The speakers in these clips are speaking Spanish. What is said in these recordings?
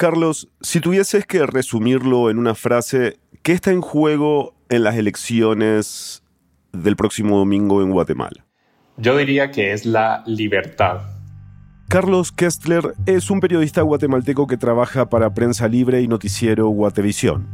Carlos, si tuvieses que resumirlo en una frase, ¿qué está en juego en las elecciones del próximo domingo en Guatemala? Yo diría que es la libertad. Carlos Kestler es un periodista guatemalteco que trabaja para Prensa Libre y Noticiero Guatevisión.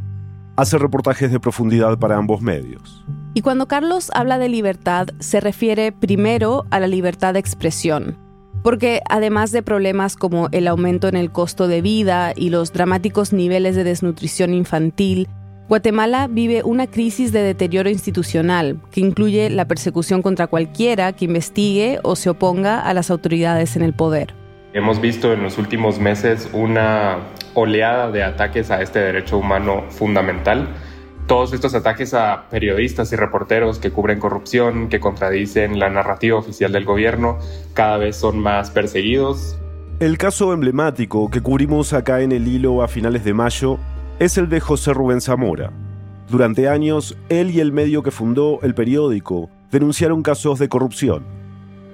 Hace reportajes de profundidad para ambos medios. Y cuando Carlos habla de libertad, se refiere primero a la libertad de expresión, porque además de problemas como el aumento en el costo de vida y los dramáticos niveles de desnutrición infantil, Guatemala vive una crisis de deterioro institucional que incluye la persecución contra cualquiera que investigue o se oponga a las autoridades en el poder. Hemos visto en los últimos meses una oleada de ataques a este derecho humano fundamental todos estos ataques a periodistas y reporteros que cubren corrupción, que contradicen la narrativa oficial del gobierno, cada vez son más perseguidos. El caso emblemático que cubrimos acá en el hilo a finales de mayo es el de José Rubén Zamora. Durante años, él y el medio que fundó el periódico denunciaron casos de corrupción.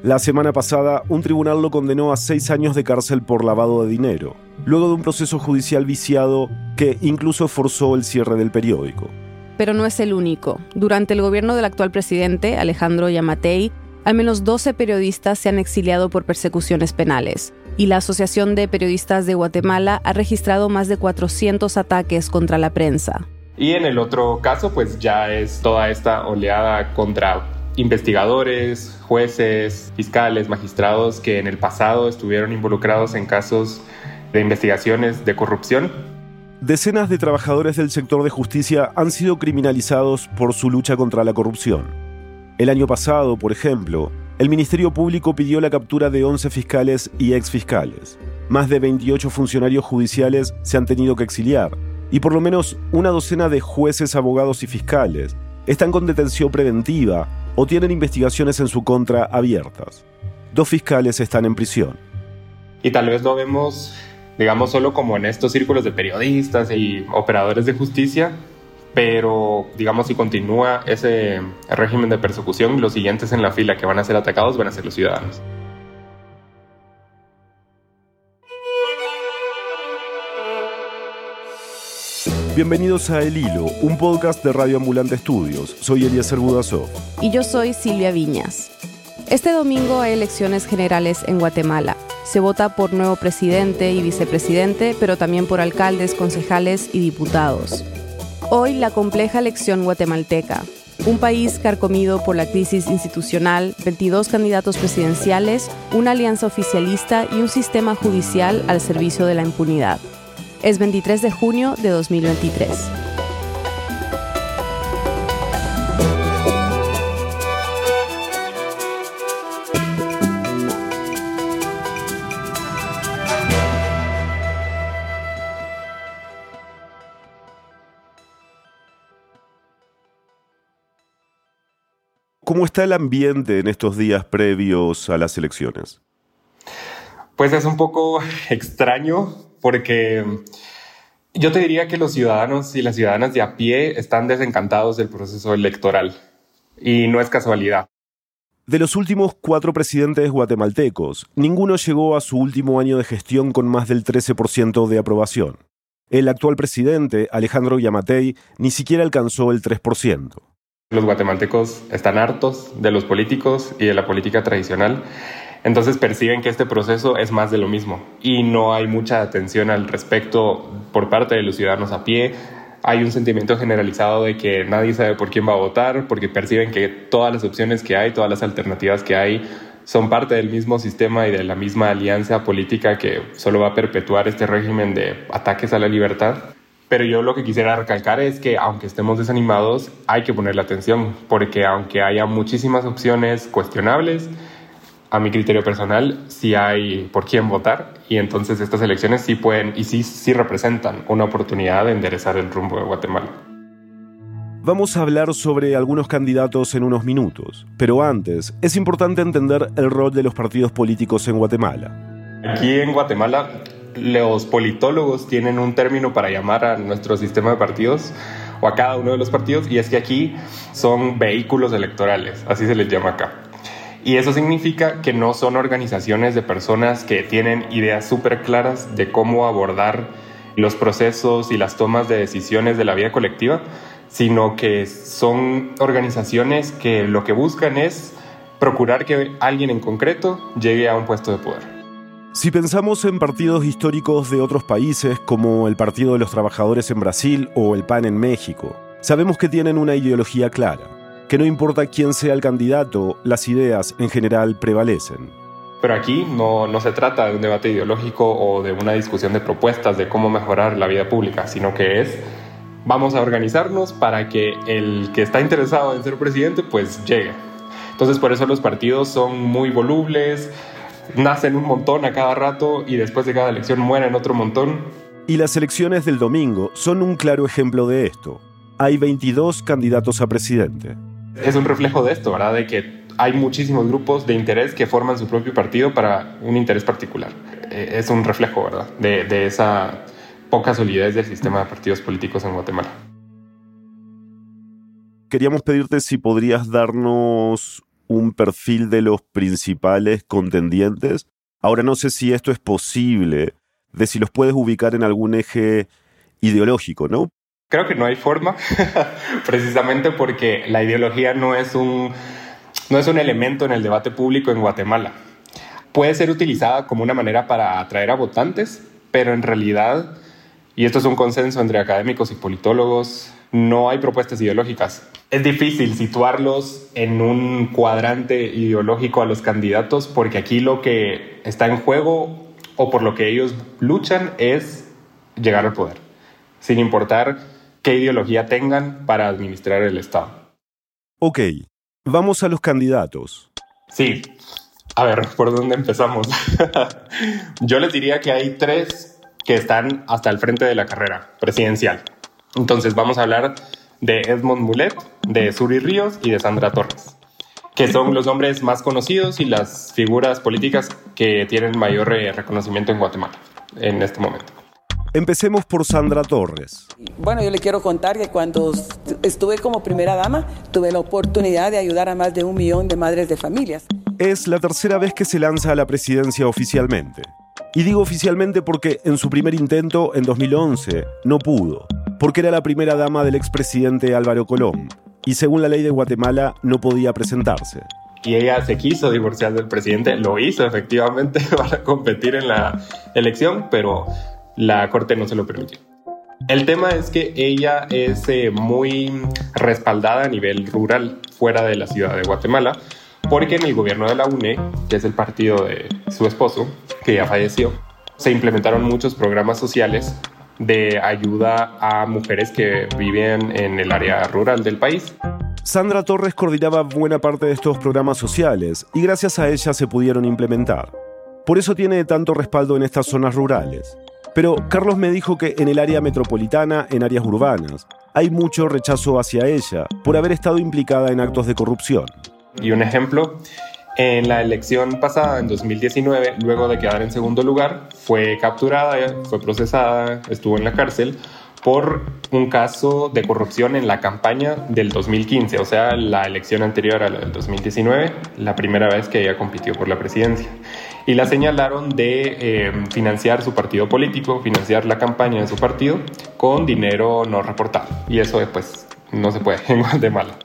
La semana pasada, un tribunal lo condenó a seis años de cárcel por lavado de dinero, luego de un proceso judicial viciado que incluso forzó el cierre del periódico pero no es el único. Durante el gobierno del actual presidente, Alejandro Yamatei, al menos 12 periodistas se han exiliado por persecuciones penales, y la Asociación de Periodistas de Guatemala ha registrado más de 400 ataques contra la prensa. Y en el otro caso, pues ya es toda esta oleada contra investigadores, jueces, fiscales, magistrados que en el pasado estuvieron involucrados en casos de investigaciones de corrupción Decenas de trabajadores del sector de justicia han sido criminalizados por su lucha contra la corrupción. El año pasado, por ejemplo, el Ministerio Público pidió la captura de 11 fiscales y exfiscales. Más de 28 funcionarios judiciales se han tenido que exiliar y por lo menos una docena de jueces, abogados y fiscales están con detención preventiva o tienen investigaciones en su contra abiertas. Dos fiscales están en prisión. Y tal vez no vemos digamos, solo como en estos círculos de periodistas y operadores de justicia, pero digamos si continúa ese régimen de persecución, los siguientes en la fila que van a ser atacados van a ser los ciudadanos. Bienvenidos a El Hilo, un podcast de Radio Ambulante Estudios. Soy Eliezer Budasov. Y yo soy Silvia Viñas. Este domingo hay elecciones generales en Guatemala. Se vota por nuevo presidente y vicepresidente, pero también por alcaldes, concejales y diputados. Hoy la compleja elección guatemalteca. Un país carcomido por la crisis institucional, 22 candidatos presidenciales, una alianza oficialista y un sistema judicial al servicio de la impunidad. Es 23 de junio de 2023. ¿Cómo está el ambiente en estos días previos a las elecciones? Pues es un poco extraño porque yo te diría que los ciudadanos y las ciudadanas de a pie están desencantados del proceso electoral y no es casualidad. De los últimos cuatro presidentes guatemaltecos, ninguno llegó a su último año de gestión con más del 13% de aprobación. El actual presidente, Alejandro Yamatei, ni siquiera alcanzó el 3%. Los guatemaltecos están hartos de los políticos y de la política tradicional, entonces perciben que este proceso es más de lo mismo y no hay mucha atención al respecto por parte de los ciudadanos a pie. Hay un sentimiento generalizado de que nadie sabe por quién va a votar porque perciben que todas las opciones que hay, todas las alternativas que hay son parte del mismo sistema y de la misma alianza política que solo va a perpetuar este régimen de ataques a la libertad. Pero yo lo que quisiera recalcar es que aunque estemos desanimados, hay que ponerle atención, porque aunque haya muchísimas opciones cuestionables, a mi criterio personal, sí hay por quién votar y entonces estas elecciones sí pueden y sí, sí representan una oportunidad de enderezar el rumbo de Guatemala. Vamos a hablar sobre algunos candidatos en unos minutos, pero antes es importante entender el rol de los partidos políticos en Guatemala. Aquí en Guatemala los politólogos tienen un término para llamar a nuestro sistema de partidos o a cada uno de los partidos y es que aquí son vehículos electorales, así se les llama acá. Y eso significa que no son organizaciones de personas que tienen ideas súper claras de cómo abordar los procesos y las tomas de decisiones de la vida colectiva, sino que son organizaciones que lo que buscan es procurar que alguien en concreto llegue a un puesto de poder. Si pensamos en partidos históricos de otros países, como el Partido de los Trabajadores en Brasil o el PAN en México, sabemos que tienen una ideología clara, que no importa quién sea el candidato, las ideas en general prevalecen. Pero aquí no, no se trata de un debate ideológico o de una discusión de propuestas de cómo mejorar la vida pública, sino que es vamos a organizarnos para que el que está interesado en ser presidente pues llegue. Entonces por eso los partidos son muy volubles, nacen un montón a cada rato y después de cada elección mueren otro montón. Y las elecciones del domingo son un claro ejemplo de esto. Hay 22 candidatos a presidente. Es un reflejo de esto, ¿verdad? De que hay muchísimos grupos de interés que forman su propio partido para un interés particular. Eh, es un reflejo, ¿verdad? De, de esa poca solidez del sistema de partidos políticos en Guatemala. Queríamos pedirte si podrías darnos un perfil de los principales contendientes. Ahora no sé si esto es posible, de si los puedes ubicar en algún eje ideológico, ¿no? Creo que no hay forma, precisamente porque la ideología no es un no es un elemento en el debate público en Guatemala. Puede ser utilizada como una manera para atraer a votantes, pero en realidad, y esto es un consenso entre académicos y politólogos, no hay propuestas ideológicas es difícil situarlos en un cuadrante ideológico a los candidatos porque aquí lo que está en juego o por lo que ellos luchan es llegar al poder, sin importar qué ideología tengan para administrar el Estado. Ok, vamos a los candidatos. Sí, a ver, ¿por dónde empezamos? Yo les diría que hay tres que están hasta el frente de la carrera presidencial. Entonces vamos a hablar de Edmond Mulet, de Suri Ríos y de Sandra Torres, que son los nombres más conocidos y las figuras políticas que tienen mayor eh, reconocimiento en Guatemala en este momento. Empecemos por Sandra Torres. Bueno, yo le quiero contar que cuando estuve como primera dama, tuve la oportunidad de ayudar a más de un millón de madres de familias. Es la tercera vez que se lanza a la presidencia oficialmente. Y digo oficialmente porque en su primer intento, en 2011, no pudo porque era la primera dama del expresidente Álvaro Colón, y según la ley de Guatemala no podía presentarse. Y ella se quiso divorciar del presidente, lo hizo efectivamente para competir en la elección, pero la corte no se lo permitió. El tema es que ella es eh, muy respaldada a nivel rural, fuera de la ciudad de Guatemala, porque en el gobierno de la UNE, que es el partido de su esposo, que ya falleció, se implementaron muchos programas sociales de ayuda a mujeres que viven en el área rural del país. Sandra Torres coordinaba buena parte de estos programas sociales y gracias a ella se pudieron implementar. Por eso tiene tanto respaldo en estas zonas rurales. Pero Carlos me dijo que en el área metropolitana, en áreas urbanas, hay mucho rechazo hacia ella por haber estado implicada en actos de corrupción. Y un ejemplo en la elección pasada, en 2019, luego de quedar en segundo lugar, fue capturada, fue procesada, estuvo en la cárcel por un caso de corrupción en la campaña del 2015, o sea, la elección anterior a la del 2019, la primera vez que ella compitió por la presidencia. Y la señalaron de eh, financiar su partido político, financiar la campaña de su partido con dinero no reportado. Y eso después no se puede en Guatemala.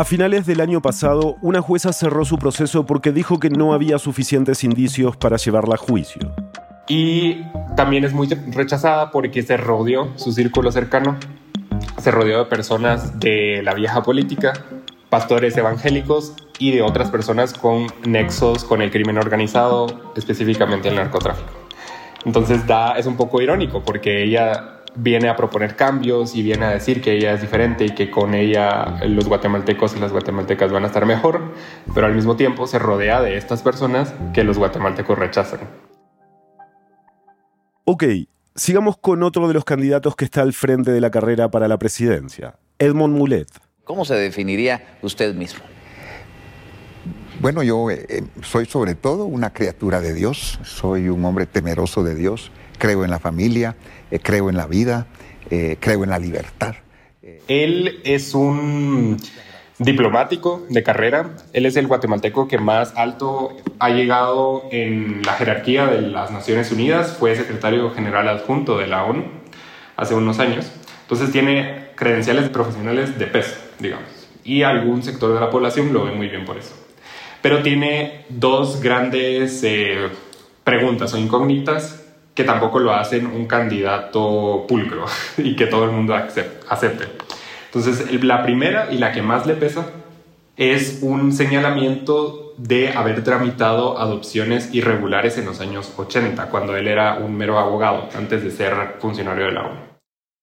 A finales del año pasado, una jueza cerró su proceso porque dijo que no había suficientes indicios para llevarla a juicio. Y también es muy rechazada porque se rodeó su círculo cercano, se rodeó de personas de la vieja política, pastores evangélicos y de otras personas con nexos con el crimen organizado, específicamente el narcotráfico. Entonces da, es un poco irónico porque ella viene a proponer cambios y viene a decir que ella es diferente y que con ella los guatemaltecos y las guatemaltecas van a estar mejor, pero al mismo tiempo se rodea de estas personas que los guatemaltecos rechazan. Ok, sigamos con otro de los candidatos que está al frente de la carrera para la presidencia, Edmond Mulet. ¿Cómo se definiría usted mismo? Bueno, yo eh, eh, soy sobre todo una criatura de Dios, soy un hombre temeroso de Dios, creo en la familia, eh, creo en la vida, eh, creo en la libertad. Él es un diplomático de carrera. Él es el guatemalteco que más alto ha llegado en la jerarquía de las Naciones Unidas. Fue secretario general adjunto de la ONU hace unos años. Entonces tiene credenciales profesionales de peso, digamos. Y algún sector de la población lo ve muy bien por eso. Pero tiene dos grandes eh, preguntas o incógnitas que tampoco lo hacen un candidato pulcro y que todo el mundo acepte. Entonces, la primera y la que más le pesa es un señalamiento de haber tramitado adopciones irregulares en los años 80, cuando él era un mero abogado, antes de ser funcionario de la ONU.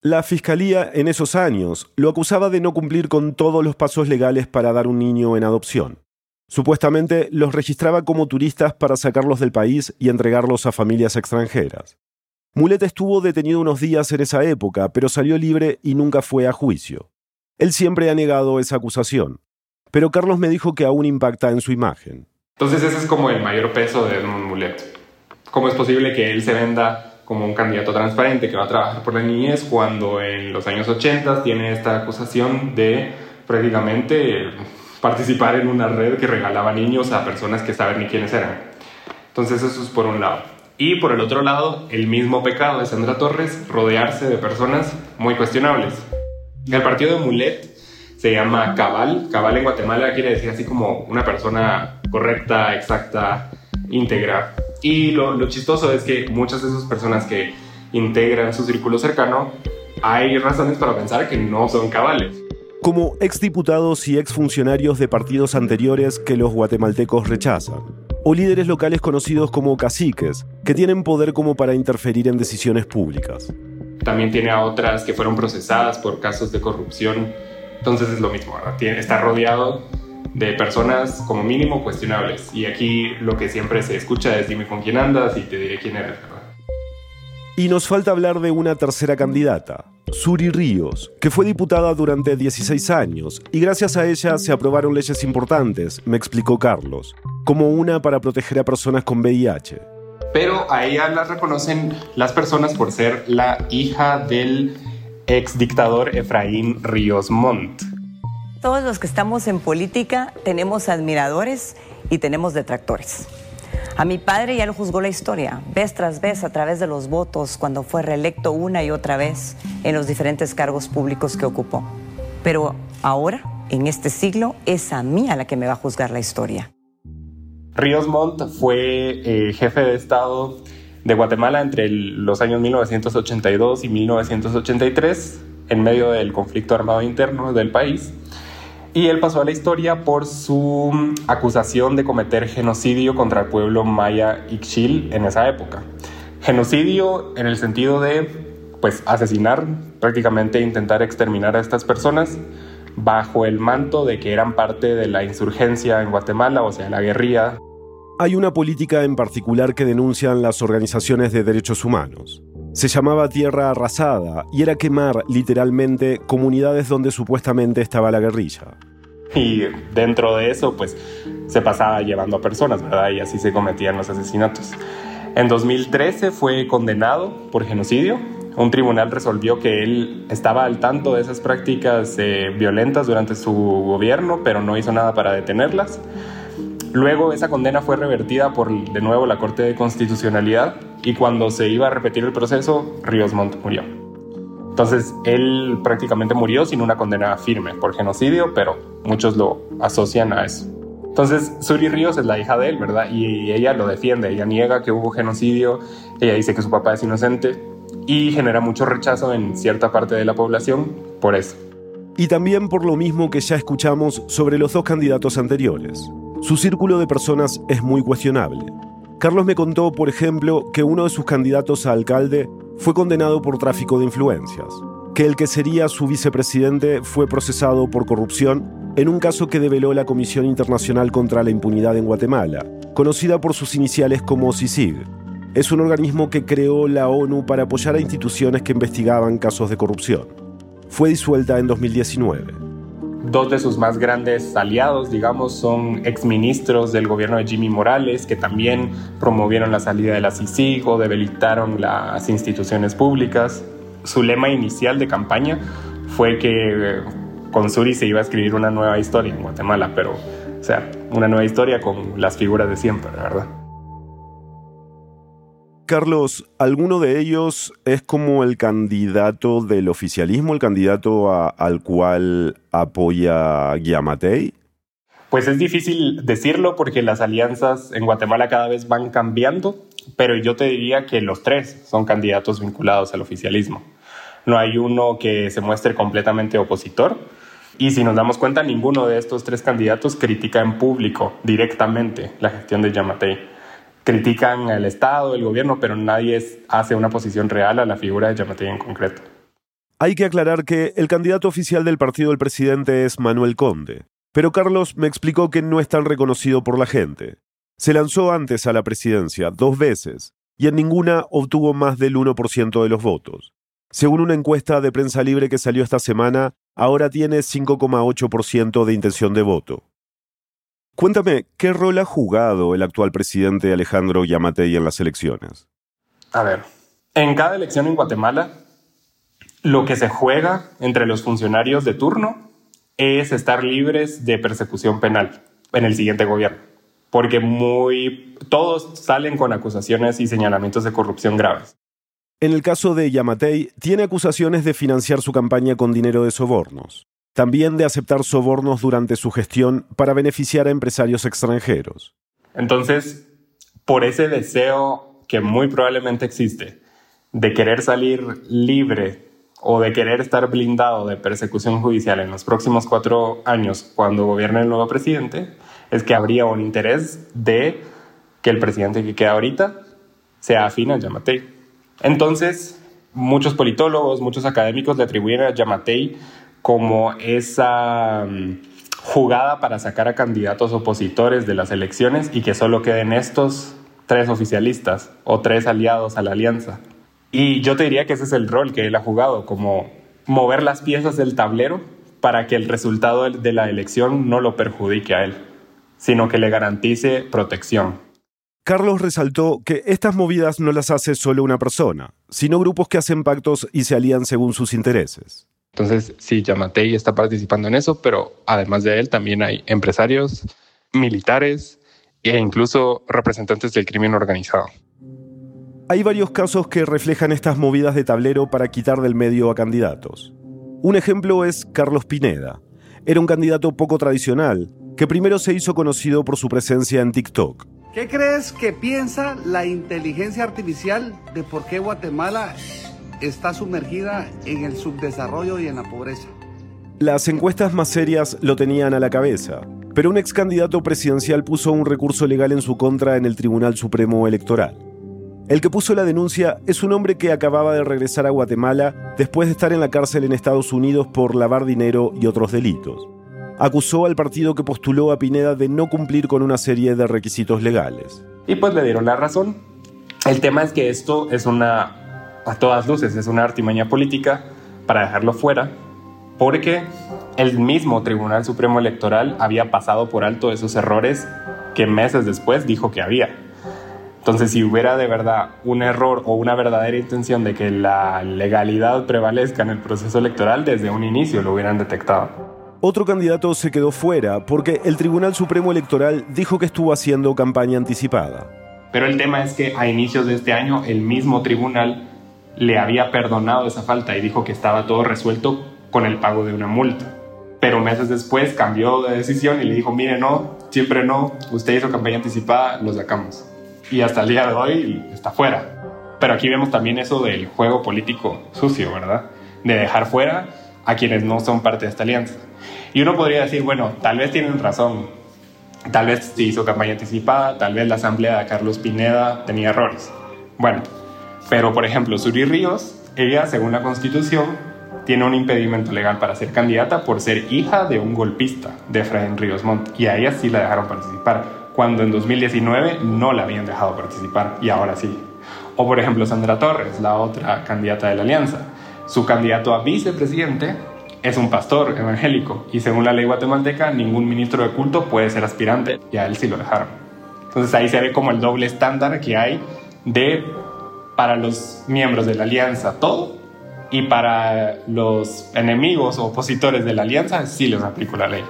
La fiscalía en esos años lo acusaba de no cumplir con todos los pasos legales para dar un niño en adopción. Supuestamente los registraba como turistas para sacarlos del país y entregarlos a familias extranjeras. Mulet estuvo detenido unos días en esa época, pero salió libre y nunca fue a juicio. Él siempre ha negado esa acusación, pero Carlos me dijo que aún impacta en su imagen. Entonces ese es como el mayor peso de Edmund Mulet. ¿Cómo es posible que él se venda como un candidato transparente que va a trabajar por la niñez cuando en los años 80 tiene esta acusación de prácticamente participar en una red que regalaba niños a personas que saben ni quiénes eran. Entonces eso es por un lado. Y por el otro lado, el mismo pecado de Sandra Torres, rodearse de personas muy cuestionables. El partido de Mulet se llama Cabal. Cabal en Guatemala quiere decir así como una persona correcta, exacta, íntegra. Y lo, lo chistoso es que muchas de esas personas que integran su círculo cercano, hay razones para pensar que no son cabales como exdiputados y exfuncionarios de partidos anteriores que los guatemaltecos rechazan, o líderes locales conocidos como caciques, que tienen poder como para interferir en decisiones públicas. También tiene a otras que fueron procesadas por casos de corrupción, entonces es lo mismo, está rodeado de personas como mínimo cuestionables, y aquí lo que siempre se escucha es dime con quién andas y te diré quién eres, Y nos falta hablar de una tercera candidata, Suri Ríos, que fue diputada durante 16 años y gracias a ella se aprobaron leyes importantes, me explicó Carlos, como una para proteger a personas con VIH. Pero a ella la reconocen las personas por ser la hija del ex dictador Efraín Ríos Montt. Todos los que estamos en política tenemos admiradores y tenemos detractores. A mi padre ya lo juzgó la historia, vez tras vez a través de los votos cuando fue reelecto una y otra vez en los diferentes cargos públicos que ocupó. Pero ahora, en este siglo, es a mí a la que me va a juzgar la historia. Ríos Montt fue eh, jefe de Estado de Guatemala entre los años 1982 y 1983, en medio del conflicto armado interno del país y él pasó a la historia por su acusación de cometer genocidio contra el pueblo maya Ixchil en esa época. Genocidio en el sentido de pues asesinar, prácticamente intentar exterminar a estas personas bajo el manto de que eran parte de la insurgencia en Guatemala, o sea, la guerrilla. Hay una política en particular que denuncian las organizaciones de derechos humanos. Se llamaba Tierra Arrasada y era quemar literalmente comunidades donde supuestamente estaba la guerrilla. Y dentro de eso, pues se pasaba llevando a personas, ¿verdad? Y así se cometían los asesinatos. En 2013 fue condenado por genocidio. Un tribunal resolvió que él estaba al tanto de esas prácticas eh, violentas durante su gobierno, pero no hizo nada para detenerlas. Luego esa condena fue revertida por de nuevo la Corte de Constitucionalidad y cuando se iba a repetir el proceso, Ríos Montt murió. Entonces él prácticamente murió sin una condena firme por genocidio, pero muchos lo asocian a eso. Entonces Suri Ríos es la hija de él, ¿verdad? Y ella lo defiende, ella niega que hubo genocidio, ella dice que su papá es inocente y genera mucho rechazo en cierta parte de la población por eso. Y también por lo mismo que ya escuchamos sobre los dos candidatos anteriores. Su círculo de personas es muy cuestionable. Carlos me contó, por ejemplo, que uno de sus candidatos a alcalde fue condenado por tráfico de influencias, que el que sería su vicepresidente fue procesado por corrupción en un caso que develó la Comisión Internacional contra la Impunidad en Guatemala, conocida por sus iniciales como CICIG. Es un organismo que creó la ONU para apoyar a instituciones que investigaban casos de corrupción. Fue disuelta en 2019. Dos de sus más grandes aliados, digamos, son exministros del gobierno de Jimmy Morales, que también promovieron la salida de la CICIG o debilitaron las instituciones públicas. Su lema inicial de campaña fue que eh, con Suri se iba a escribir una nueva historia en Guatemala, pero, o sea, una nueva historia con las figuras de siempre, ¿verdad? Carlos, ¿alguno de ellos es como el candidato del oficialismo, el candidato al cual apoya Guiamatei? Pues es difícil decirlo porque las alianzas en Guatemala cada vez van cambiando, pero yo te diría que los tres son candidatos vinculados al oficialismo. No hay uno que se muestre completamente opositor y si nos damos cuenta, ninguno de estos tres candidatos critica en público directamente la gestión de Yamatei critican el Estado, el gobierno, pero nadie hace una posición real a la figura de Yamatei en concreto. Hay que aclarar que el candidato oficial del partido del presidente es Manuel Conde, pero Carlos me explicó que no es tan reconocido por la gente. Se lanzó antes a la presidencia, dos veces, y en ninguna obtuvo más del 1% de los votos. Según una encuesta de prensa libre que salió esta semana, ahora tiene 5,8% de intención de voto. Cuéntame, ¿qué rol ha jugado el actual presidente Alejandro Yamatei en las elecciones? A ver, en cada elección en Guatemala, lo que se juega entre los funcionarios de turno es estar libres de persecución penal en el siguiente gobierno, porque muy todos salen con acusaciones y señalamientos de corrupción graves. En el caso de Yamatei, tiene acusaciones de financiar su campaña con dinero de sobornos también de aceptar sobornos durante su gestión para beneficiar a empresarios extranjeros. Entonces, por ese deseo que muy probablemente existe de querer salir libre o de querer estar blindado de persecución judicial en los próximos cuatro años cuando gobierne el nuevo presidente, es que habría un interés de que el presidente que queda ahorita sea afín a Yamatei. Entonces, muchos politólogos, muchos académicos le atribuyen a Yamatei como esa mm, jugada para sacar a candidatos opositores de las elecciones y que solo queden estos tres oficialistas o tres aliados a la alianza. Y yo te diría que ese es el rol que él ha jugado, como mover las piezas del tablero para que el resultado de la elección no lo perjudique a él, sino que le garantice protección. Carlos resaltó que estas movidas no las hace solo una persona, sino grupos que hacen pactos y se alían según sus intereses. Entonces, sí, Yamatei está participando en eso, pero además de él también hay empresarios, militares e incluso representantes del crimen organizado. Hay varios casos que reflejan estas movidas de tablero para quitar del medio a candidatos. Un ejemplo es Carlos Pineda. Era un candidato poco tradicional, que primero se hizo conocido por su presencia en TikTok. ¿Qué crees que piensa la inteligencia artificial de por qué Guatemala está sumergida en el subdesarrollo y en la pobreza. Las encuestas más serias lo tenían a la cabeza, pero un ex candidato presidencial puso un recurso legal en su contra en el Tribunal Supremo Electoral. El que puso la denuncia es un hombre que acababa de regresar a Guatemala después de estar en la cárcel en Estados Unidos por lavar dinero y otros delitos. Acusó al partido que postuló a Pineda de no cumplir con una serie de requisitos legales. Y pues le dieron la razón. El tema es que esto es una a todas luces es una artimaña política para dejarlo fuera, porque el mismo Tribunal Supremo Electoral había pasado por alto esos errores que meses después dijo que había. Entonces, si hubiera de verdad un error o una verdadera intención de que la legalidad prevalezca en el proceso electoral, desde un inicio lo hubieran detectado. Otro candidato se quedó fuera porque el Tribunal Supremo Electoral dijo que estuvo haciendo campaña anticipada. Pero el tema es que a inicios de este año el mismo tribunal le había perdonado esa falta y dijo que estaba todo resuelto con el pago de una multa. Pero meses después cambió de decisión y le dijo, mire, no, siempre no, usted hizo campaña anticipada, lo sacamos. Y hasta el día de hoy está fuera. Pero aquí vemos también eso del juego político sucio, ¿verdad? De dejar fuera a quienes no son parte de esta alianza. Y uno podría decir, bueno, tal vez tienen razón, tal vez se hizo campaña anticipada, tal vez la asamblea de Carlos Pineda tenía errores. Bueno, pero, por ejemplo, Suri Ríos, ella, según la Constitución, tiene un impedimento legal para ser candidata por ser hija de un golpista, de Efraín Ríos Montt, y a ella sí la dejaron participar, cuando en 2019 no la habían dejado participar, y ahora sí. O, por ejemplo, Sandra Torres, la otra candidata de la alianza. Su candidato a vicepresidente es un pastor evangélico, y según la ley guatemalteca, ningún ministro de culto puede ser aspirante, y a él sí lo dejaron. Entonces ahí se ve como el doble estándar que hay de para los miembros de la alianza todo y para los enemigos o opositores de la alianza sí les aplico la ley.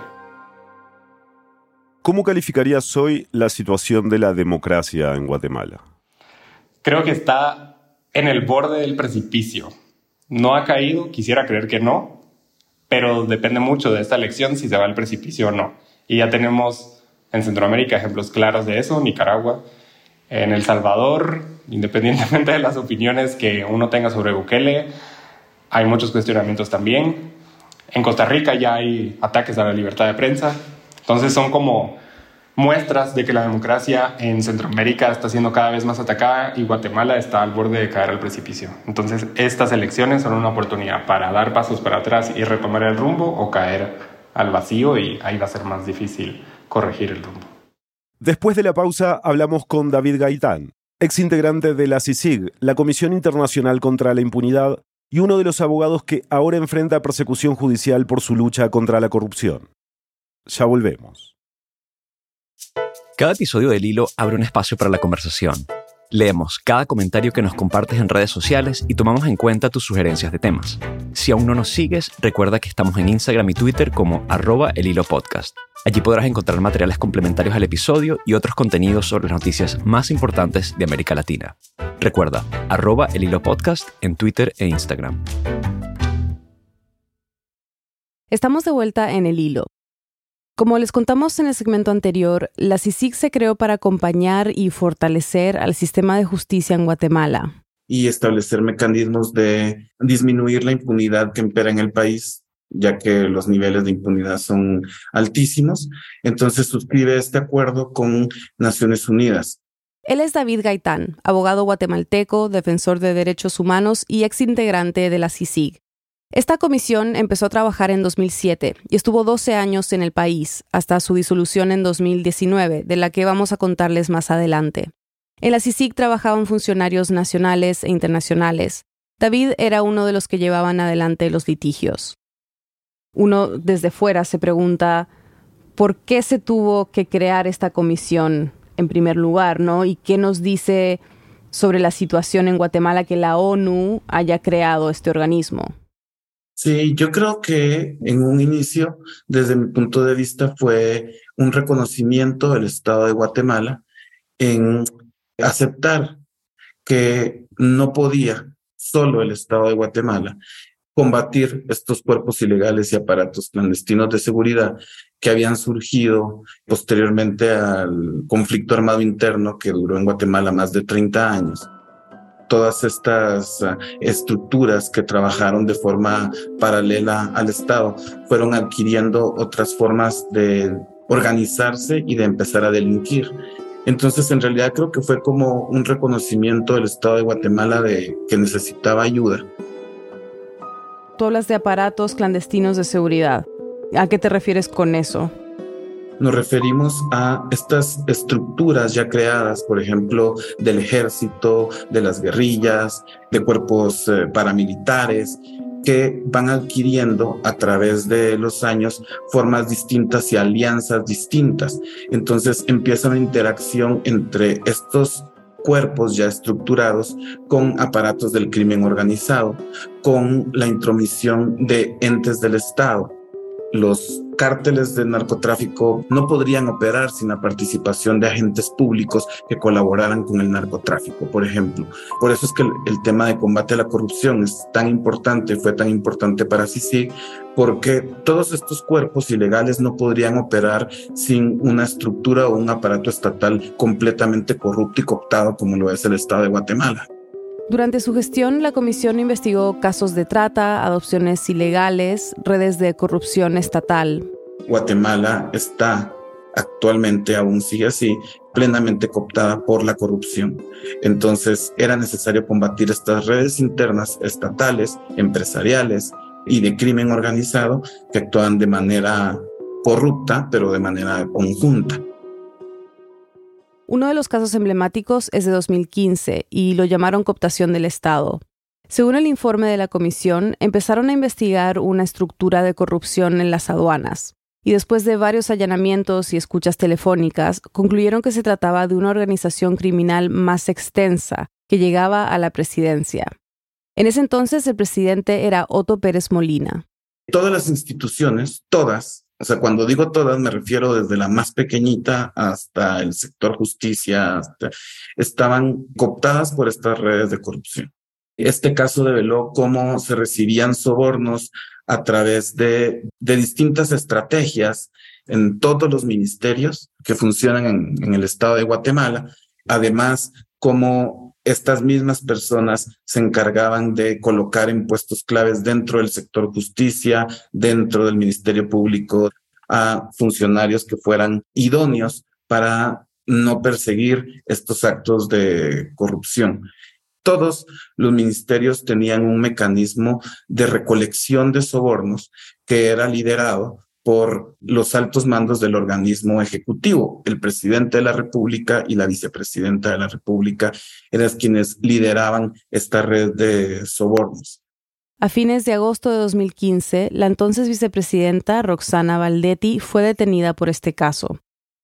¿Cómo calificarías hoy la situación de la democracia en Guatemala? creo que está en el borde del precipicio. No ha caído, quisiera creer que no, pero depende mucho de esta elección si se va al precipicio o no. Y ya tenemos en Centroamérica ejemplos claros de eso, Nicaragua, en El Salvador, independientemente de las opiniones que uno tenga sobre Bukele, hay muchos cuestionamientos también. En Costa Rica ya hay ataques a la libertad de prensa. Entonces son como muestras de que la democracia en Centroamérica está siendo cada vez más atacada y Guatemala está al borde de caer al precipicio. Entonces estas elecciones son una oportunidad para dar pasos para atrás y retomar el rumbo o caer al vacío y ahí va a ser más difícil corregir el rumbo. Después de la pausa hablamos con David Gaitán, ex integrante de la CICIG, la Comisión Internacional contra la Impunidad, y uno de los abogados que ahora enfrenta persecución judicial por su lucha contra la corrupción. Ya volvemos. Cada episodio del Hilo abre un espacio para la conversación. Leemos cada comentario que nos compartes en redes sociales y tomamos en cuenta tus sugerencias de temas. Si aún no nos sigues, recuerda que estamos en Instagram y Twitter como arroba el hilo podcast. Allí podrás encontrar materiales complementarios al episodio y otros contenidos sobre las noticias más importantes de América Latina. Recuerda, arroba el hilo podcast en Twitter e Instagram. Estamos de vuelta en el hilo. Como les contamos en el segmento anterior, la CICIG se creó para acompañar y fortalecer al sistema de justicia en Guatemala. Y establecer mecanismos de disminuir la impunidad que impera en el país, ya que los niveles de impunidad son altísimos. Entonces suscribe este acuerdo con Naciones Unidas. Él es David Gaitán, abogado guatemalteco, defensor de derechos humanos y exintegrante de la CICIG. Esta comisión empezó a trabajar en 2007 y estuvo 12 años en el país, hasta su disolución en 2019, de la que vamos a contarles más adelante. En la CICIG trabajaban funcionarios nacionales e internacionales. David era uno de los que llevaban adelante los litigios. Uno desde fuera se pregunta, ¿por qué se tuvo que crear esta comisión en primer lugar, ¿no? ¿Y qué nos dice sobre la situación en Guatemala que la ONU haya creado este organismo? Sí, yo creo que en un inicio, desde mi punto de vista, fue un reconocimiento del Estado de Guatemala en aceptar que no podía solo el Estado de Guatemala combatir estos cuerpos ilegales y aparatos clandestinos de seguridad que habían surgido posteriormente al conflicto armado interno que duró en Guatemala más de 30 años todas estas ah, estructuras que trabajaron de forma paralela al Estado fueron adquiriendo otras formas de organizarse y de empezar a delinquir. Entonces, en realidad creo que fue como un reconocimiento del Estado de Guatemala de que necesitaba ayuda. Tú hablas de aparatos clandestinos de seguridad. ¿A qué te refieres con eso? Nos referimos a estas estructuras ya creadas, por ejemplo, del ejército, de las guerrillas, de cuerpos eh, paramilitares, que van adquiriendo a través de los años formas distintas y alianzas distintas. Entonces empieza una interacción entre estos cuerpos ya estructurados con aparatos del crimen organizado, con la intromisión de entes del Estado. Los cárteles de narcotráfico no podrían operar sin la participación de agentes públicos que colaboraran con el narcotráfico, por ejemplo. Por eso es que el, tema de combate a la corrupción es tan importante, fue tan importante para Sisi, porque todos estos cuerpos ilegales no podrían operar sin una estructura o un aparato estatal completamente corrupto y cooptado como lo es el Estado de Guatemala. Durante su gestión, la comisión investigó casos de trata, adopciones ilegales, redes de corrupción estatal. Guatemala está actualmente, aún sigue así, plenamente cooptada por la corrupción. Entonces era necesario combatir estas redes internas estatales, empresariales y de crimen organizado que actúan de manera corrupta, pero de manera conjunta. Uno de los casos emblemáticos es de 2015 y lo llamaron cooptación del Estado. Según el informe de la comisión, empezaron a investigar una estructura de corrupción en las aduanas y después de varios allanamientos y escuchas telefónicas, concluyeron que se trataba de una organización criminal más extensa que llegaba a la presidencia. En ese entonces el presidente era Otto Pérez Molina. Todas las instituciones, todas, O sea, cuando digo todas, me refiero desde la más pequeñita hasta el sector justicia, estaban cooptadas por estas redes de corrupción. Este caso develó cómo se recibían sobornos a través de, de distintas estrategias en todos los ministerios que funcionan en, en el estado de Guatemala. Además, cómo estas mismas personas se encargaban de colocar en puestos claves dentro del sector justicia, dentro del Ministerio Público, a funcionarios que fueran idóneos para no perseguir estos actos de corrupción. Todos los ministerios tenían un mecanismo de recolección de sobornos que era liderado por los altos mandos del organismo ejecutivo. El presidente de la República y la vicepresidenta de la República eran quienes lideraban esta red de sobornos. A fines de agosto de 2015, la entonces vicepresidenta Roxana Valdetti fue detenida por este caso.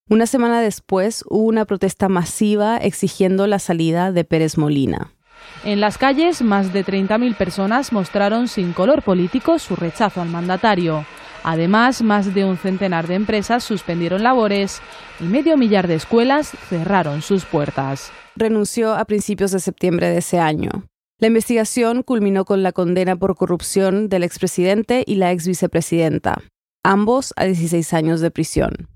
Una semana después hubo una protesta masiva exigiendo la salida de Pérez Molina. En las calles, más de 30.000 personas mostraron sin color político su rechazo al mandatario. Además, más de un centenar de empresas suspendieron labores y medio millar de escuelas cerraron sus puertas. Renunció a principios de septiembre de ese año. La investigación culminó con la condena por corrupción del expresidente y la ex vicepresidenta, ambos a 16 años de prisión.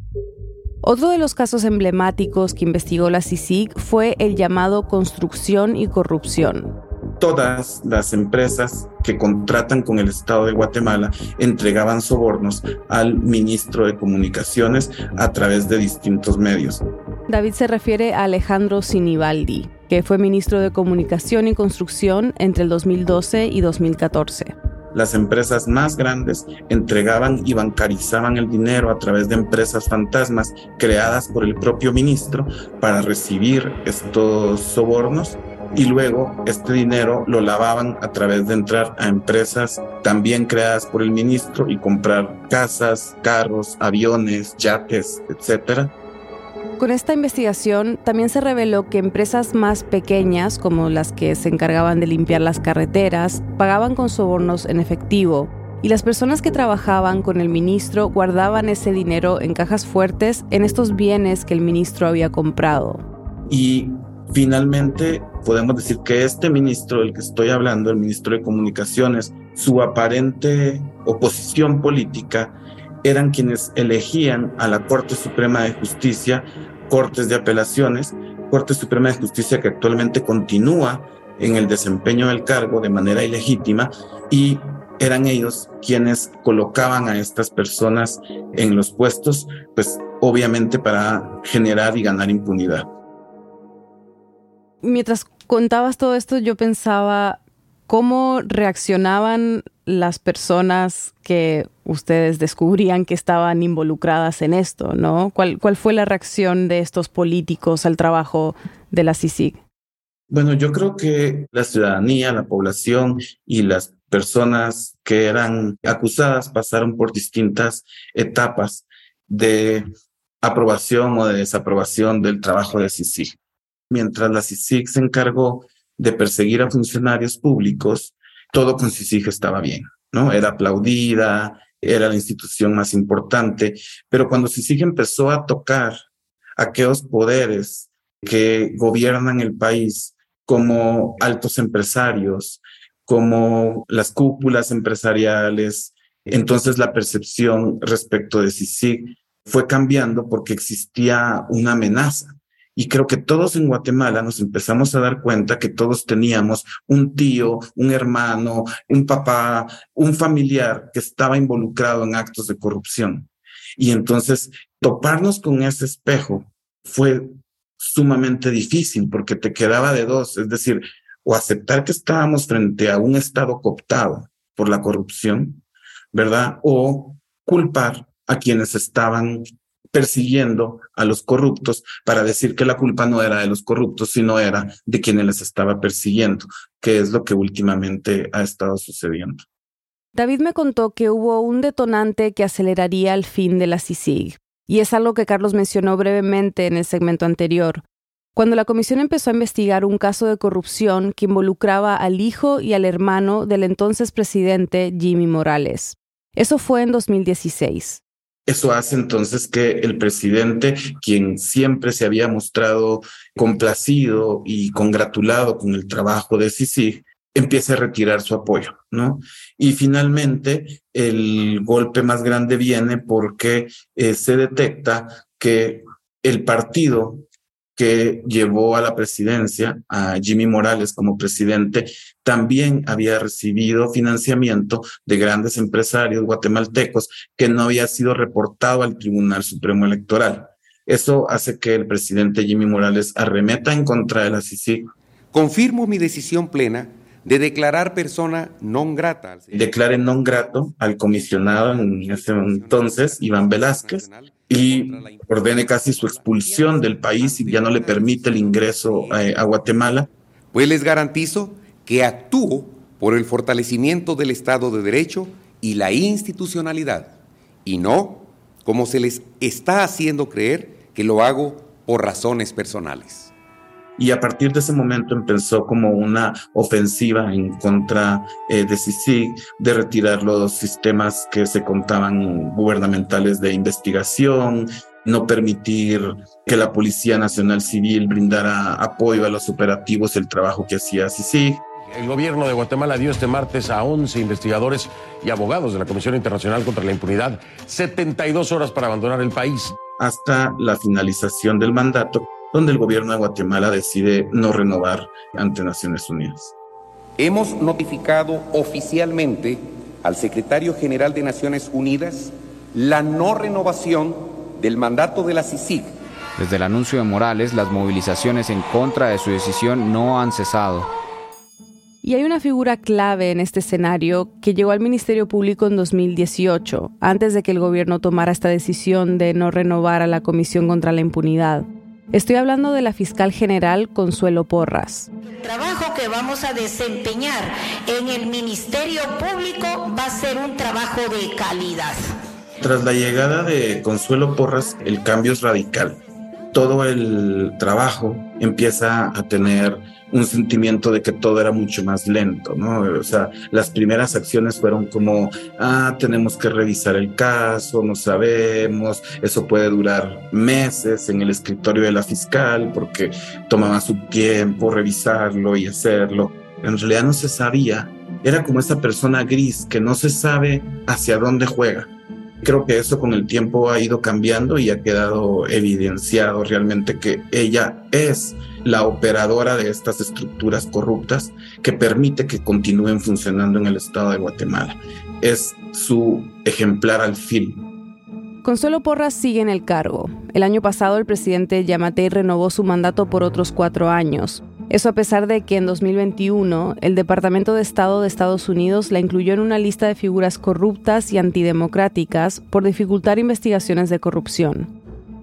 Otro de los casos emblemáticos que investigó la CICIG fue el llamado construcción y corrupción, todas las empresas que contratan con el Estado de Guatemala entregaban sobornos al ministro de Comunicaciones a través de distintos medios. David se refiere a Alejandro Sinibaldi, que fue ministro de Comunicación y Construcción entre el 2012 y 2014 las empresas más grandes entregaban y bancarizaban el dinero a través de empresas fantasmas creadas por el propio ministro para recibir estos sobornos y luego este dinero lo lavaban a través de entrar a empresas también creadas por el ministro y comprar casas, carros, aviones, yates, etc. Con esta investigación también se reveló que empresas más pequeñas, como las que se encargaban de limpiar las carreteras, pagaban con sobornos en efectivo y las personas que trabajaban con el ministro guardaban ese dinero en cajas fuertes en estos bienes que el ministro había comprado. Y finalmente podemos decir que este ministro del que estoy hablando, el ministro de Comunicaciones, su aparente oposición política eran quienes elegían a la Corte Suprema de Justicia, Cortes de Apelaciones, Corte Suprema de Justicia que actualmente continúa en el desempeño del cargo de manera ilegítima y eran ellos quienes colocaban a estas personas en los puestos, pues obviamente para generar y ganar impunidad. Mientras contabas todo esto, yo pensaba cómo reaccionaban las personas que ustedes descubrían que estaban involucradas en esto, ¿no? ¿Cuál, fue la reacción de estos políticos al trabajo de la CICIG? Bueno, yo creo que la ciudadanía, la población y las personas que eran acusadas pasaron por distintas etapas de aprobación o de desaprobación del trabajo de CICIG mientras la CICIG se encargó de perseguir a funcionarios públicos, todo con CICIG estaba bien, ¿no? Era aplaudida, era la institución más importante, pero cuando CICIG empezó a tocar aquellos poderes que gobiernan el país como altos empresarios, como las cúpulas empresariales, entonces la percepción respecto de CICIG fue cambiando porque existía una amenaza y creo que todos en Guatemala nos empezamos a dar cuenta que todos teníamos un tío, un hermano, un papá, un familiar que estaba involucrado en actos de corrupción. Y entonces toparnos con ese espejo fue sumamente difícil porque te quedaba de dos, es decir, o aceptar que estábamos frente a un Estado cooptado por la corrupción, ¿verdad? O culpar a quienes estaban persiguiendo a los corruptos para decir que la culpa no era de los corruptos, sino era de quienes les estaba persiguiendo, que es lo que últimamente ha estado sucediendo. David me contó que hubo un detonante que aceleraría el fin de la CICIG, y es algo que Carlos mencionó brevemente en el segmento anterior, cuando la comisión empezó a investigar un caso de corrupción que involucraba al hijo y al hermano del entonces presidente Jimmy Morales. Eso fue en 2016. Eso hace entonces que el presidente, quien siempre se había mostrado complacido y congratulado con el trabajo de CICIG, empiece a retirar su apoyo, ¿no? Y finalmente el golpe más grande viene porque eh, se detecta que el partido que llevó a la presidencia a Jimmy Morales como presidente, también había recibido financiamiento de grandes empresarios guatemaltecos que no había sido reportado al Tribunal Supremo Electoral. Eso hace que el presidente Jimmy Morales arremeta en contra de la CICIG. Confirmo mi decisión plena de declarar persona non grata. Declare non grato al comisionado en ese entonces, Iván Velázquez, y ordene casi su expulsión del país y ya no le permite el ingreso a, a Guatemala. Pues les garantizo que actúo por el fortalecimiento del Estado de Derecho y la institucionalidad, y no como se les está haciendo creer que lo hago por razones personales y a partir de ese momento empezó como una ofensiva en contra eh, de CICIG de retirar los sistemas que se contaban gubernamentales de investigación, no permitir que la Policía Nacional Civil brindara apoyo a los operativos, el trabajo que hacía CICIG. El gobierno de Guatemala dio este martes a 11 investigadores y abogados de la Comisión Internacional contra la Impunidad 72 horas para abandonar el país. Hasta la finalización del mandato donde el gobierno de Guatemala decide no renovar ante Naciones Unidas. Hemos notificado oficialmente al secretario general de Naciones Unidas la no renovación del mandato de la CICIG. Desde el anuncio de Morales, las movilizaciones en contra de su decisión no han cesado. Y hay una figura clave en este escenario que llegó al Ministerio Público en 2018, antes de que el gobierno tomara esta decisión de no renovar a la Comisión contra la Impunidad. Estoy hablando de la fiscal general Consuelo Porras. El trabajo que vamos a desempeñar en el Ministerio Público va a ser un trabajo de calidad. Tras la llegada de Consuelo Porras, el cambio es radical. Todo el trabajo empieza a tener un sentimiento de que todo era mucho más lento, ¿no? O sea, las primeras acciones fueron como, ah, tenemos que revisar el caso, no sabemos, eso puede durar meses en el escritorio de la fiscal porque tomaba su tiempo revisarlo y hacerlo. En realidad no se sabía, era como esa persona gris que no se sabe hacia dónde juega. Creo que eso con el tiempo ha ido cambiando y ha quedado evidenciado realmente que ella es la operadora de estas estructuras corruptas que permite que continúen funcionando en el estado de Guatemala. Es su ejemplar al fin. Consuelo Porras sigue en el cargo. El año pasado el presidente Yamatei renovó su mandato por otros cuatro años. Eso a pesar de que en 2021 el Departamento de Estado de Estados Unidos la incluyó en una lista de figuras corruptas y antidemocráticas por dificultar investigaciones de corrupción.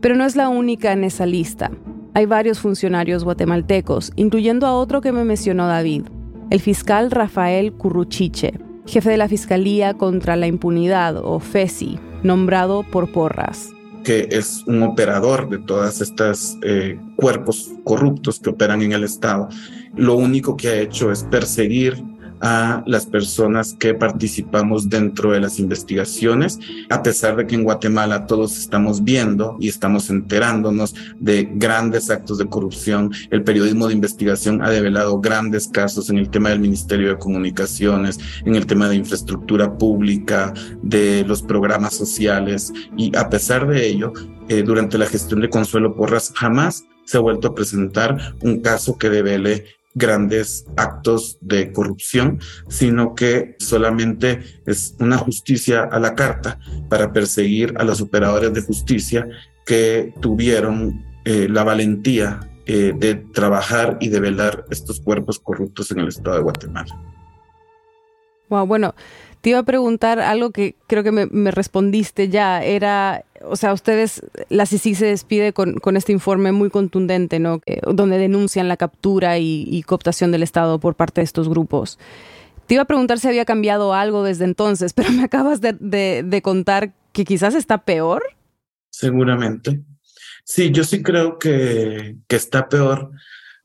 Pero no es la única en esa lista. Hay varios funcionarios guatemaltecos, incluyendo a otro que me mencionó David, el fiscal Rafael Curruchiche, jefe de la Fiscalía contra la Impunidad, o FESI, nombrado por Porras que es un operador de todas estas eh, cuerpos corruptos que operan en el Estado, lo único que ha hecho es perseguir a las personas que participamos dentro de las investigaciones, a pesar de que en Guatemala todos estamos viendo y estamos enterándonos de grandes actos de corrupción. El periodismo de investigación ha develado grandes casos en el tema del Ministerio de Comunicaciones, en el tema de infraestructura pública, de los programas sociales y a pesar de ello, eh, durante la gestión de Consuelo Porras jamás se ha vuelto a presentar un caso que devele grandes actos de corrupción, sino que solamente es una justicia a la carta para perseguir a los operadores de justicia que tuvieron eh, la valentía eh, de trabajar y de velar estos cuerpos corruptos en el estado de Guatemala. Wow, bueno, te iba a preguntar algo que creo que me, respondiste ya. Era, o sea, ustedes, la CICI se despide con, este informe muy contundente, ¿no? Eh, donde denuncian la captura y, cooptación del Estado por parte de estos grupos. Te iba a preguntar si había cambiado algo desde entonces, pero me acabas de, contar que quizás está peor. Seguramente. Sí, yo sí creo que está peor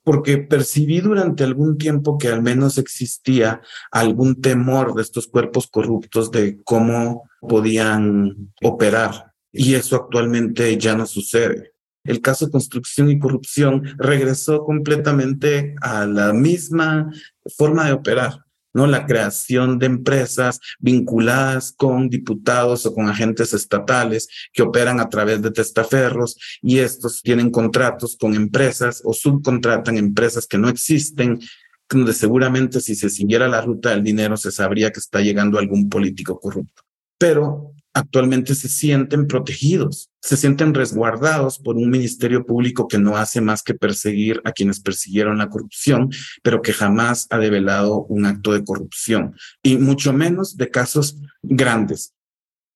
porque percibí durante algún tiempo que al menos existía algún temor de estos cuerpos corruptos de cómo podían operar Y eso actualmente ya no sucede. El caso de construcción y corrupción regresó completamente a la misma forma de operar. ¿No? La creación de empresas vinculadas con diputados o con agentes estatales que operan a través de testaferros y estos tienen contratos con empresas o subcontratan empresas que no existen, donde seguramente si se siguiera la ruta del dinero se sabría que está llegando algún político corrupto. Pero actualmente se sienten protegidos, se sienten resguardados por un ministerio público que no hace más que perseguir a quienes persiguieron la corrupción, pero que jamás ha develado un acto de corrupción, y mucho menos de casos grandes.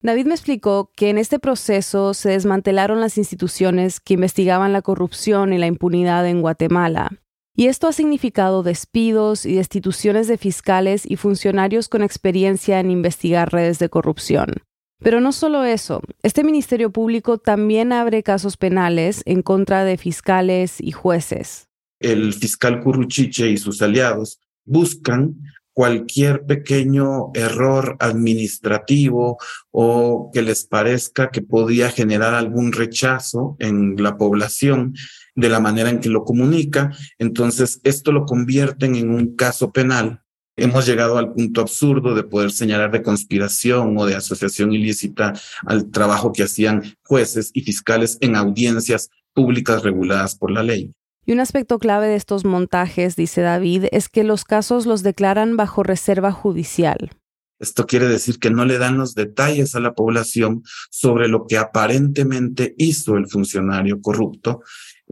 David me explicó que en este proceso se desmantelaron las instituciones que investigaban la corrupción y la impunidad en Guatemala. Y esto ha significado despidos y destituciones de fiscales y funcionarios con experiencia en investigar redes de corrupción. Pero no solo eso, este Ministerio Público también abre casos penales en contra de fiscales y jueces. El fiscal Curruchiche y sus aliados buscan cualquier pequeño error administrativo o que les parezca que podía generar algún rechazo en la población de la manera en que lo comunica. Entonces, esto lo convierten en un caso penal hemos llegado al punto absurdo de poder señalar de conspiración o de asociación ilícita al trabajo que hacían jueces y fiscales en audiencias públicas reguladas por la ley. Y un aspecto clave de estos montajes, dice David, es que los casos los declaran bajo reserva judicial. Esto quiere decir que no le dan los detalles a la población sobre lo que aparentemente hizo el funcionario corrupto,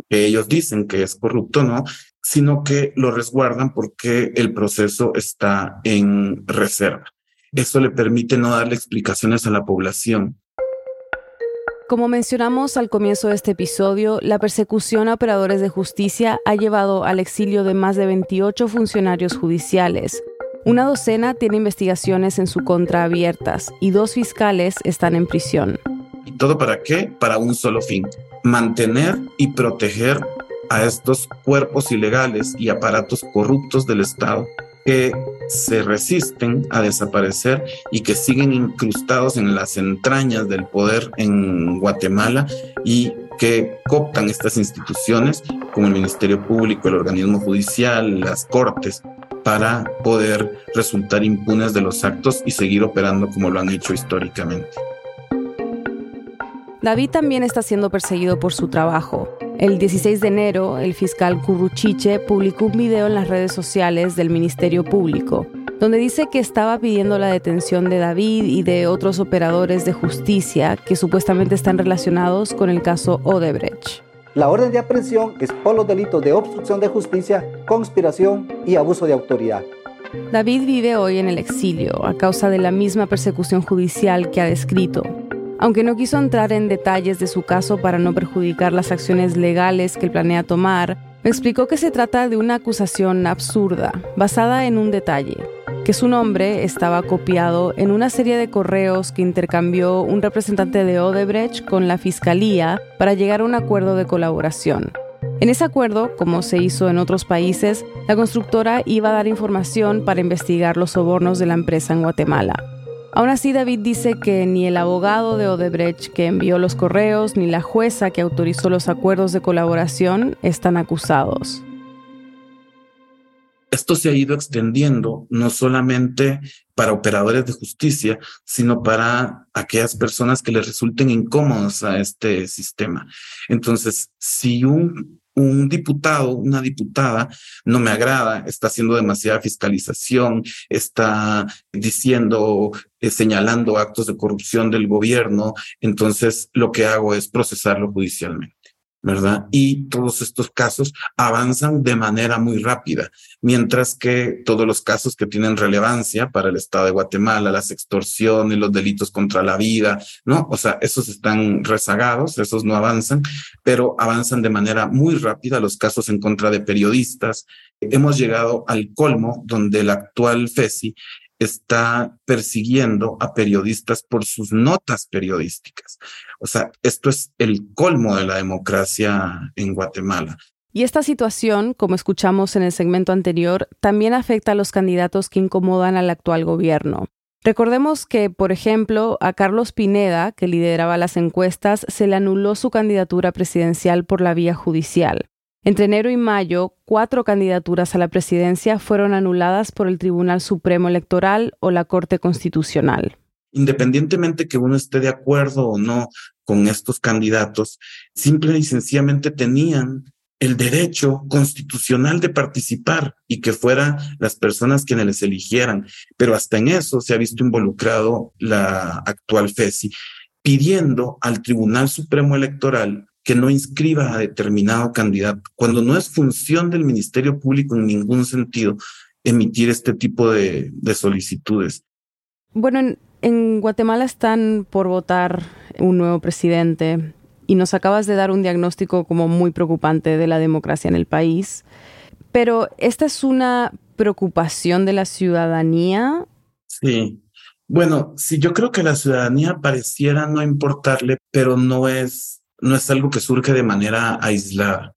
ellos dicen que es corrupto, ¿no? Sino que lo resguardan porque el proceso está en reserva. Eso le permite no darle explicaciones a la población. Como mencionamos al comienzo de este episodio, la persecución a operadores de justicia ha llevado al exilio de más de 28 funcionarios judiciales. Una docena tiene investigaciones en su contra abiertas y dos fiscales están en prisión. ¿Y todo para qué? Para un solo fin, mantener y proteger a estos cuerpos ilegales y aparatos corruptos del Estado que se resisten a desaparecer y que siguen incrustados en las entrañas del poder en Guatemala y que cooptan estas instituciones como el Ministerio Público, el organismo judicial, las cortes, para poder resultar impunes de los actos y seguir operando como lo han hecho históricamente. David también está siendo perseguido por su trabajo. El 16 de enero, el fiscal Curruchiche publicó un video en las redes sociales del Ministerio Público, donde dice que estaba pidiendo la detención de David y de otros operadores de justicia que supuestamente están relacionados con el caso Odebrecht. La orden de aprehensión es por los delitos de obstrucción de justicia, conspiración y abuso de autoridad. David vive hoy en el exilio a causa de la misma persecución judicial que ha descrito. Aunque no quiso entrar en detalles de su caso para no perjudicar las acciones legales que planea tomar, me explicó que se trata de una acusación absurda, basada en un detalle, que su nombre estaba copiado en una serie de correos que intercambió un representante de Odebrecht con la Fiscalía para llegar a un acuerdo de colaboración. En ese acuerdo, como se hizo en otros países, la constructora iba a dar información para investigar los sobornos de la empresa en Guatemala. Aún así, David dice que ni el abogado de Odebrecht que envió los correos ni la jueza que autorizó los acuerdos de colaboración están acusados. Esto se ha ido extendiendo no solamente para operadores de justicia, sino para aquellas personas que les resulten incómodos a este sistema. Entonces, si un un diputado, una diputada, no me agrada, está haciendo demasiada fiscalización, está diciendo, eh, señalando actos de corrupción del gobierno, entonces lo que hago es procesarlo judicialmente. ¿Verdad? Y todos estos casos avanzan de manera muy rápida, mientras que todos los casos que tienen relevancia para el Estado de Guatemala, las extorsiones, los delitos contra la vida, ¿no? O sea, esos están rezagados, esos no avanzan, pero avanzan de manera muy rápida los casos en contra de periodistas. Hemos llegado al colmo donde el actual FESI está persiguiendo a periodistas por sus notas periodísticas. O sea, esto es el colmo de la democracia en Guatemala. Y esta situación, como escuchamos en el segmento anterior, también afecta a los candidatos que incomodan al actual gobierno. Recordemos que, por ejemplo, a Carlos Pineda, que lideraba las encuestas, se le anuló su candidatura presidencial por la vía judicial. Entre enero y mayo, cuatro candidaturas a la presidencia fueron anuladas por el Tribunal Supremo Electoral o la Corte Constitucional. Independientemente que uno esté de acuerdo o no con estos candidatos, simple y sencillamente tenían el derecho constitucional de participar y que fueran las personas quienes les eligieran. Pero hasta en eso se ha visto involucrado la actual FESI, pidiendo al Tribunal Supremo Electoral que no inscriba a determinado candidato, cuando no es función del Ministerio Público en ningún sentido emitir este tipo de, solicitudes. Bueno, en, en Guatemala están por votar un nuevo presidente y nos acabas de dar un diagnóstico como muy preocupante de la democracia en el país. Pero esta es una preocupación de la ciudadanía. Sí. Bueno, sí, yo creo que la ciudadanía pareciera no importarle, pero no es no es algo que surge de manera aislada.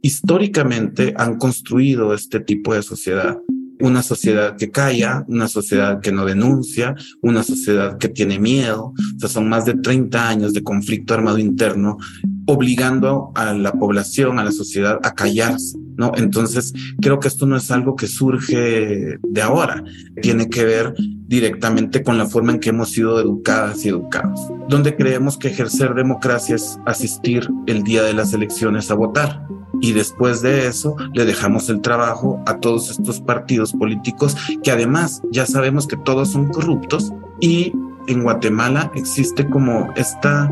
Históricamente han construido este tipo de sociedad. Una sociedad que calla, una sociedad que no denuncia, una sociedad que tiene miedo. O sea, son más de 30 años de conflicto armado interno obligando a la población, a la sociedad a callarse, ¿no? Entonces, creo que esto no es algo que surge de ahora, tiene que ver directamente con la forma en que hemos sido educadas y educados, donde creemos que ejercer democracia es asistir el día de las elecciones a votar. Y después de eso le dejamos el trabajo a todos estos partidos políticos que además ya sabemos que todos son corruptos y en Guatemala existe como esta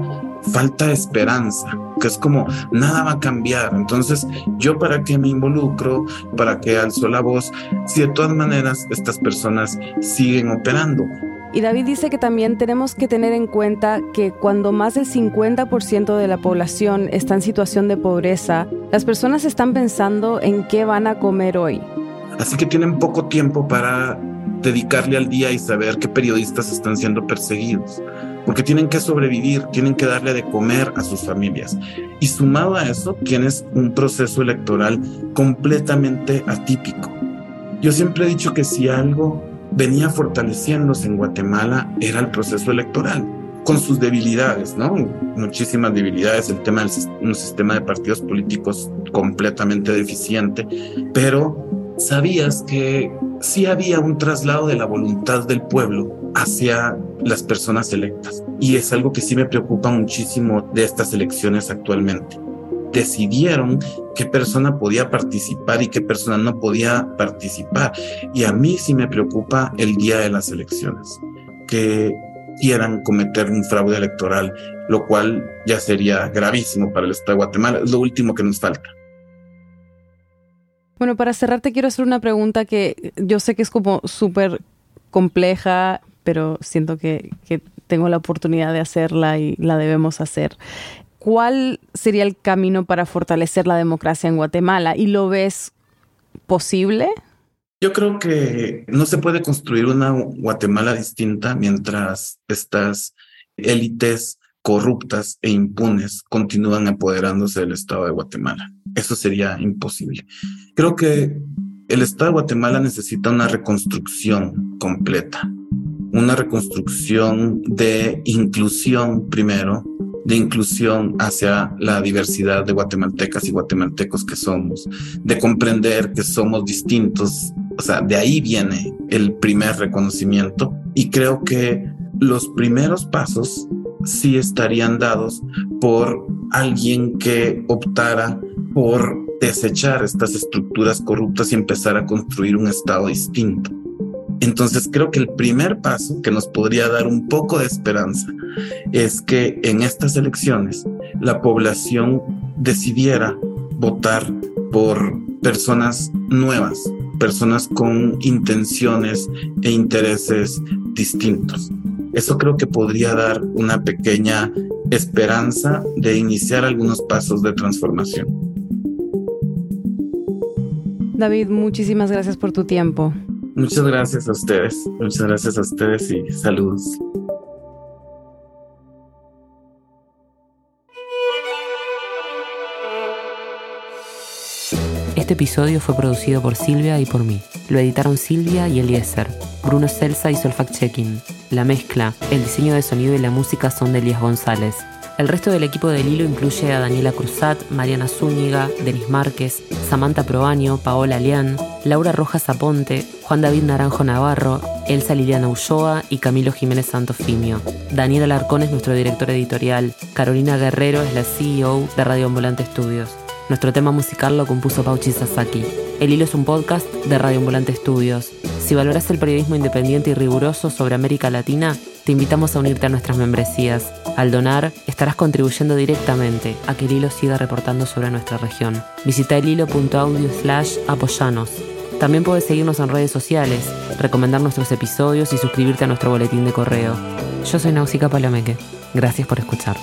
falta de esperanza, que es como nada va a cambiar. Entonces, yo para qué me involucro, para qué alzo la voz, si de todas maneras estas personas siguen operando. Y David dice que también tenemos que tener en cuenta que cuando más del 50% de la población está en situación de pobreza, las personas están pensando en qué van a comer hoy. Así que tienen poco tiempo para dedicarle al día y saber qué periodistas están siendo perseguidos, porque tienen que sobrevivir, tienen que darle de comer a sus familias. Y sumado a eso, tienes un proceso electoral completamente atípico. Yo siempre he dicho que si algo venía fortaleciéndose en Guatemala era el proceso electoral, con sus debilidades, ¿no? Muchísimas debilidades, el tema de un sistema de partidos políticos completamente deficiente, pero sabías que sí había un traslado de la voluntad del pueblo hacia las personas electas. Y es algo que sí me preocupa muchísimo de estas elecciones actualmente. Decidieron qué persona podía participar y qué persona no podía participar. Y a mí sí me preocupa el día de las elecciones, que quieran cometer un fraude electoral, lo cual ya sería gravísimo para el Estado de Guatemala. Es lo último que nos falta. Bueno, para cerrar te quiero hacer una pregunta que yo sé que es como súper compleja, pero siento que, que tengo la oportunidad de hacerla y la debemos hacer. ¿Cuál sería el camino para fortalecer la democracia en Guatemala? ¿Y lo ves posible? Yo creo que no se puede construir una Guatemala distinta mientras estas élites corruptas e impunes continúan apoderándose del Estado de Guatemala. Eso sería imposible. Creo que el Estado de Guatemala necesita una reconstrucción completa, una reconstrucción de inclusión primero, de inclusión hacia la diversidad de guatemaltecas y guatemaltecos que somos, de comprender que somos distintos, o sea, de ahí viene el primer reconocimiento y creo que los primeros pasos sí estarían dados por alguien que optara por desechar estas estructuras corruptas y empezar a construir un Estado distinto. Entonces creo que el primer paso que nos podría dar un poco de esperanza es que en estas elecciones la población decidiera votar por personas nuevas, personas con intenciones e intereses distintos. Eso creo que podría dar una pequeña esperanza de iniciar algunos pasos de transformación. David, muchísimas gracias por tu tiempo. Muchas gracias a ustedes, muchas gracias a ustedes y saludos. Este episodio fue producido por Silvia y por mí. Lo editaron Silvia y Eliezer. Bruno Celsa hizo el fact-checking. La mezcla, el diseño de sonido y la música son de Elías González. El resto del equipo del hilo incluye a Daniela Cruzat, Mariana Zúñiga, Denis Márquez, Samantha Proaño, Paola Leán, Laura Rojas Aponte, Juan David Naranjo Navarro, Elsa Liliana Ulloa y Camilo Jiménez Santofimio. Daniel Alarcón es nuestro director editorial. Carolina Guerrero es la CEO de Radio Ambulante Estudios. Nuestro tema musical lo compuso Pauchi Sasaki. El Hilo es un podcast de Radio Ambulante Estudios. Si valoras el periodismo independiente y riguroso sobre América Latina, te invitamos a unirte a nuestras membresías. Al donar, estarás contribuyendo directamente a que el hilo siga reportando sobre nuestra región. Visita el hilo.audio slash apoyanos. También puedes seguirnos en redes sociales, recomendar nuestros episodios y suscribirte a nuestro boletín de correo. Yo soy Nausica Palomeque. Gracias por escuchar.